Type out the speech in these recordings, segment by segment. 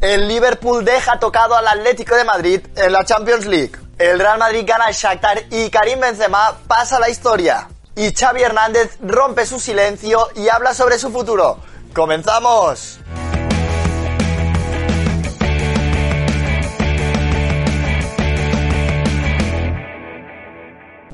El Liverpool deja tocado al Atlético de Madrid en la Champions League. El Real Madrid gana al Shakhtar y Karim Benzema pasa la historia. Y Xavi Hernández rompe su silencio y habla sobre su futuro. ¡Comenzamos!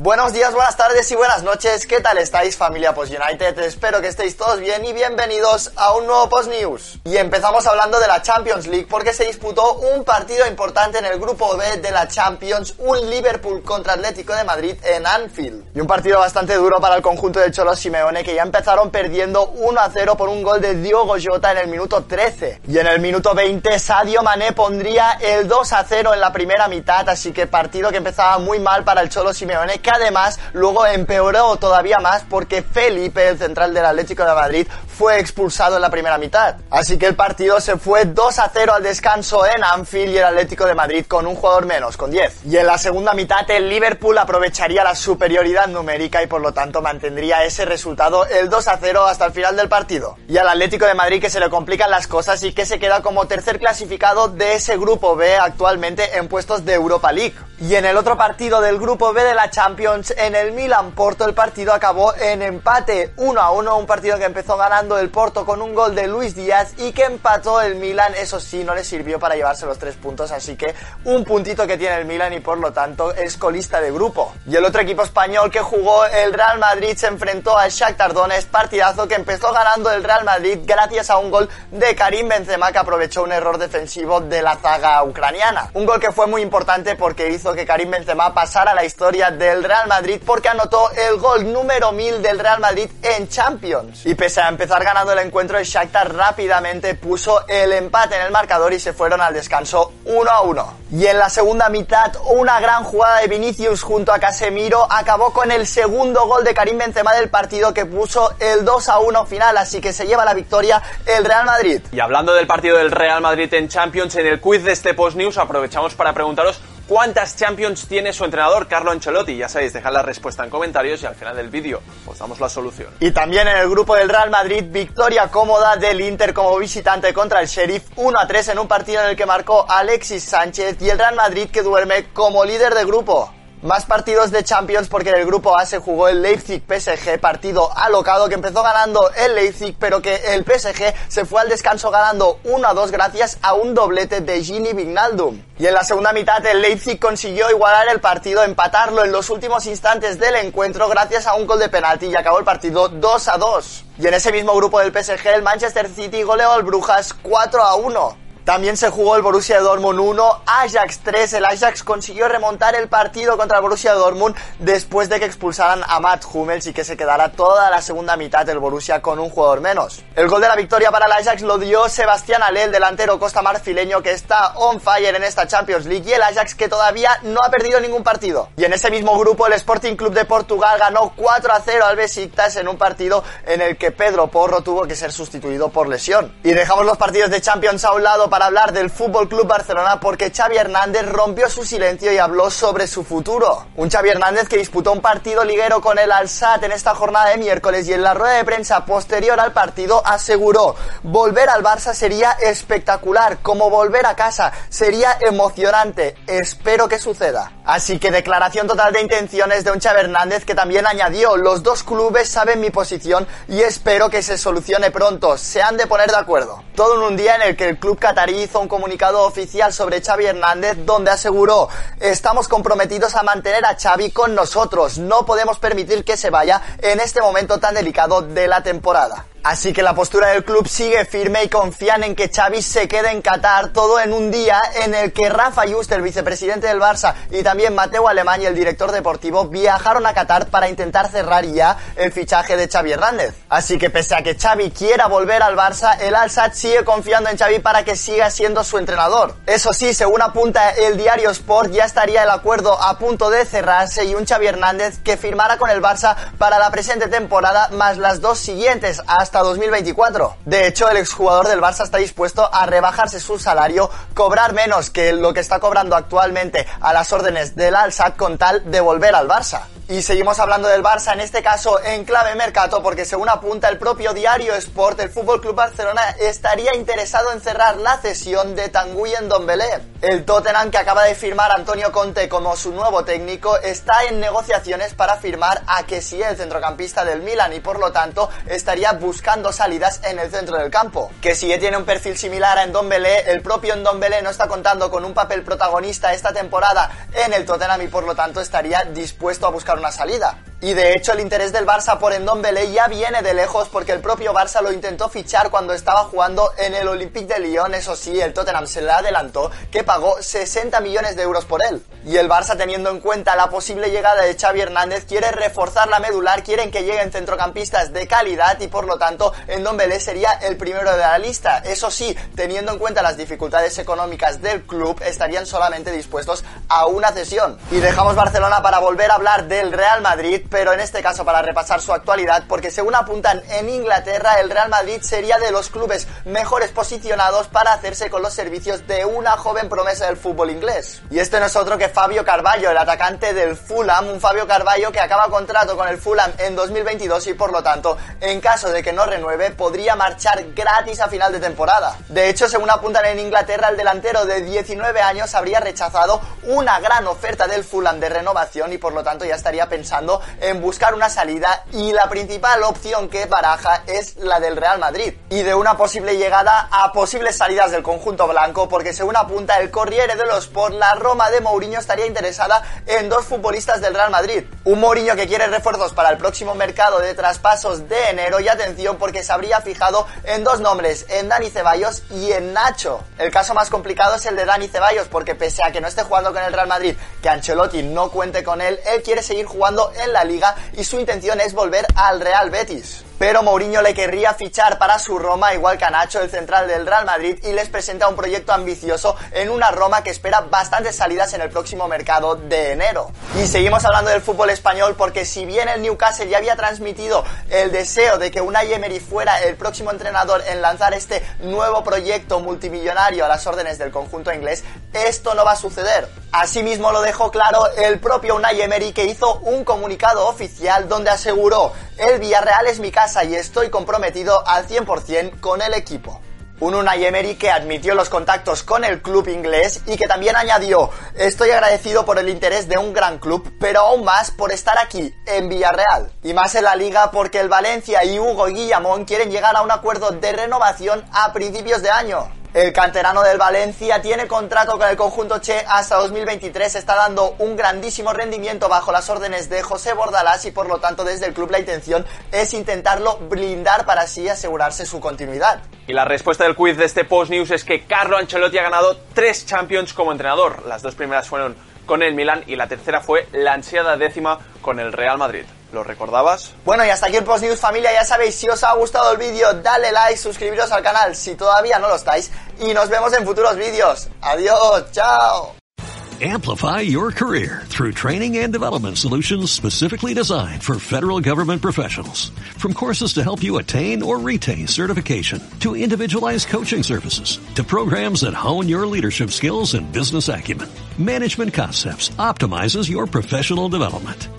Buenos días, buenas tardes y buenas noches. ¿Qué tal estáis, familia Post United? Espero que estéis todos bien y bienvenidos a un nuevo Post News. Y empezamos hablando de la Champions League porque se disputó un partido importante en el grupo B de la Champions, un Liverpool contra Atlético de Madrid en Anfield. Y un partido bastante duro para el conjunto de Cholo Simeone que ya empezaron perdiendo 1 a 0 por un gol de Diogo Jota en el minuto 13. Y en el minuto 20 Sadio Mané pondría el 2 a 0 en la primera mitad, así que partido que empezaba muy mal para el Cholo Simeone además luego empeoró todavía más porque Felipe, el central del Atlético de Madrid, fue expulsado en la primera mitad. Así que el partido se fue 2 a 0 al descanso en Anfield y el Atlético de Madrid con un jugador menos, con 10. Y en la segunda mitad el Liverpool aprovecharía la superioridad numérica y por lo tanto mantendría ese resultado el 2 a 0 hasta el final del partido. Y al Atlético de Madrid que se le complican las cosas y que se queda como tercer clasificado de ese grupo B actualmente en puestos de Europa League. Y en el otro partido del grupo B de la Champions, en el Milan Porto, el partido acabó en empate 1 a 1, un partido que empezó ganando el Porto con un gol de Luis Díaz y que empató el Milan, eso sí, no le sirvió para llevarse los tres puntos, así que un puntito que tiene el Milan y por lo tanto es colista de grupo. Y el otro equipo español que jugó el Real Madrid se enfrentó al Shakhtar Donetsk, partidazo que empezó ganando el Real Madrid gracias a un gol de Karim Benzema que aprovechó un error defensivo de la zaga ucraniana. Un gol que fue muy importante porque hizo que Karim Benzema pasara a la historia del Real Madrid porque anotó el gol número 1000 del Real Madrid en Champions. Y pese a empezar ganando el encuentro, el Shakhtar rápidamente puso el empate en el marcador y se fueron al descanso 1 a 1. Y en la segunda mitad, una gran jugada de Vinicius junto a Casemiro acabó con el segundo gol de Karim Benzema del partido que puso el 2 a 1 final, así que se lleva la victoria el Real Madrid. Y hablando del partido del Real Madrid en Champions, en el quiz de este Post News aprovechamos para preguntaros ¿Cuántas Champions tiene su entrenador Carlo Ancelotti? Ya sabéis, dejad la respuesta en comentarios y al final del vídeo os damos la solución. Y también en el grupo del Real Madrid, victoria cómoda del Inter como visitante contra el Sheriff 1 a 3 en un partido en el que marcó Alexis Sánchez y el Real Madrid que duerme como líder de grupo. Más partidos de Champions porque en el grupo A se jugó el Leipzig PSG, partido alocado que empezó ganando el Leipzig, pero que el PSG se fue al descanso ganando 1 a 2 gracias a un doblete de Gini Vignaldum. Y en la segunda mitad el Leipzig consiguió igualar el partido, empatarlo en los últimos instantes del encuentro gracias a un gol de penalti y acabó el partido 2 a 2. Y en ese mismo grupo del PSG el Manchester City goleó al Brujas 4 a 1. También se jugó el Borussia Dortmund 1, Ajax 3. El Ajax consiguió remontar el partido contra el Borussia Dortmund después de que expulsaran a Matt Hummels y que se quedara toda la segunda mitad del Borussia con un jugador menos. El gol de la victoria para el Ajax lo dio Sebastián Ale, el delantero costa marfileño que está on fire en esta Champions League y el Ajax que todavía no ha perdido ningún partido. Y en ese mismo grupo el Sporting Club de Portugal ganó 4 a 0 al Besiktas en un partido en el que Pedro Porro tuvo que ser sustituido por lesión. Y dejamos los partidos de Champions a un lado para hablar del Fútbol Club Barcelona porque Xavi Hernández rompió su silencio y habló sobre su futuro. Un Xavi Hernández que disputó un partido liguero con el Alsat en esta jornada de miércoles y en la rueda de prensa posterior al partido aseguró volver al Barça sería espectacular, como volver a casa, sería emocionante, espero que suceda. Así que declaración total de intenciones de un Xavi Hernández que también añadió, los dos clubes saben mi posición y espero que se solucione pronto, se han de poner de acuerdo. Todo en un día en el que el club hizo un comunicado oficial sobre Xavi Hernández donde aseguró, estamos comprometidos a mantener a Xavi con nosotros, no podemos permitir que se vaya en este momento tan delicado de la temporada. Así que la postura del club sigue firme y confían en que Xavi se quede en Qatar, todo en un día en el que Rafa Just, el vicepresidente del Barça, y también Mateo Alemán y el director deportivo viajaron a Qatar para intentar cerrar ya el fichaje de Xavi Hernández. Así que pese a que Xavi quiera volver al Barça, el al sigue confiando en Xavi para que siga siendo su entrenador. Eso sí, según apunta el diario Sport, ya estaría el acuerdo a punto de cerrarse y un Xavi Hernández que firmará con el Barça para la presente temporada más las dos siguientes hasta 2024. De hecho, el exjugador del Barça está dispuesto a rebajarse su salario, cobrar menos que lo que está cobrando actualmente a las órdenes del al con tal de volver al Barça. Y seguimos hablando del Barça, en este caso en clave mercado, porque según apunta el propio diario Sport, el Fútbol Club Barcelona estaría interesado en cerrar la cesión de Tanguy Dombele. El Tottenham, que acaba de firmar Antonio Conte como su nuevo técnico, está en negociaciones para firmar a que sí el centrocampista del Milan y por lo tanto estaría buscando salidas en el centro del campo. Que si tiene un perfil similar a Ndombele, el propio Ndombele no está contando con un papel protagonista esta temporada en el Tottenham y por lo tanto estaría dispuesto a buscar una salida. Y de hecho el interés del Barça por Endombele ya viene de lejos porque el propio Barça lo intentó fichar cuando estaba jugando en el Olympique de Lyon, eso sí, el Tottenham se le adelantó que pagó 60 millones de euros por él. Y el Barça teniendo en cuenta la posible llegada de Xavi Hernández quiere reforzar la medular, quieren que lleguen centrocampistas de calidad y por lo tanto Endombele sería el primero de la lista. Eso sí, teniendo en cuenta las dificultades económicas del club, estarían solamente dispuestos a una cesión. Y dejamos Barcelona para volver a hablar del Real Madrid pero en este caso para repasar su actualidad, porque según apuntan en Inglaterra, el Real Madrid sería de los clubes mejores posicionados para hacerse con los servicios de una joven promesa del fútbol inglés. Y este no es otro que Fabio Carballo, el atacante del Fulham, un Fabio Carballo que acaba contrato con el Fulham en 2022 y por lo tanto, en caso de que no renueve, podría marchar gratis a final de temporada. De hecho, según apuntan en Inglaterra, el delantero de 19 años habría rechazado una gran oferta del Fulham de renovación y por lo tanto ya estaría pensando en buscar una salida y la principal opción que baraja es la del Real Madrid. Y de una posible llegada a posibles salidas del conjunto blanco porque según apunta el Corriere dello Sport la Roma de Mourinho estaría interesada en dos futbolistas del Real Madrid. Un Mourinho que quiere refuerzos para el próximo mercado de traspasos de enero y atención porque se habría fijado en dos nombres en Dani Ceballos y en Nacho. El caso más complicado es el de Dani Ceballos porque pese a que no esté jugando con el Real Madrid que Ancelotti no cuente con él él quiere seguir jugando en la liga y su intención es volver al Real Betis. Pero Mourinho le querría fichar para su Roma, igual que a Nacho, el central del Real Madrid, y les presenta un proyecto ambicioso en una Roma que espera bastantes salidas en el próximo mercado de enero. Y seguimos hablando del fútbol español porque si bien el Newcastle ya había transmitido el deseo de que Unai Emery fuera el próximo entrenador en lanzar este nuevo proyecto multimillonario a las órdenes del conjunto inglés, esto no va a suceder. Asimismo lo dejó claro el propio Unai Emery que hizo un comunicado oficial donde aseguró el Villarreal es mi casa y estoy comprometido al 100% con el equipo. Un Unai Emery que admitió los contactos con el club inglés y que también añadió, estoy agradecido por el interés de un gran club, pero aún más por estar aquí, en Villarreal. Y más en la liga porque el Valencia y Hugo Guillamón quieren llegar a un acuerdo de renovación a principios de año. El canterano del Valencia tiene contrato con el conjunto Che hasta 2023, está dando un grandísimo rendimiento bajo las órdenes de José Bordalás y por lo tanto desde el club la intención es intentarlo blindar para así asegurarse su continuidad. Y la respuesta del quiz de este Post News es que Carlo Ancelotti ha ganado tres Champions como entrenador. Las dos primeras fueron con el Milan y la tercera fue la ansiada décima con el Real Madrid. ¿Lo recordabas? Bueno, y hasta aquí el Post News familia, ya sabéis, si os ha gustado el vídeo, dale like, suscribiros al canal si todavía no lo estáis y nos vemos en futuros vídeos. Adiós, chao. Amplify your career through training and development solutions specifically designed for federal government professionals. From courses to help you attain or retain certification, to individualized coaching services, to programs that hone your leadership skills and business acumen, Management Concepts optimizes your professional development.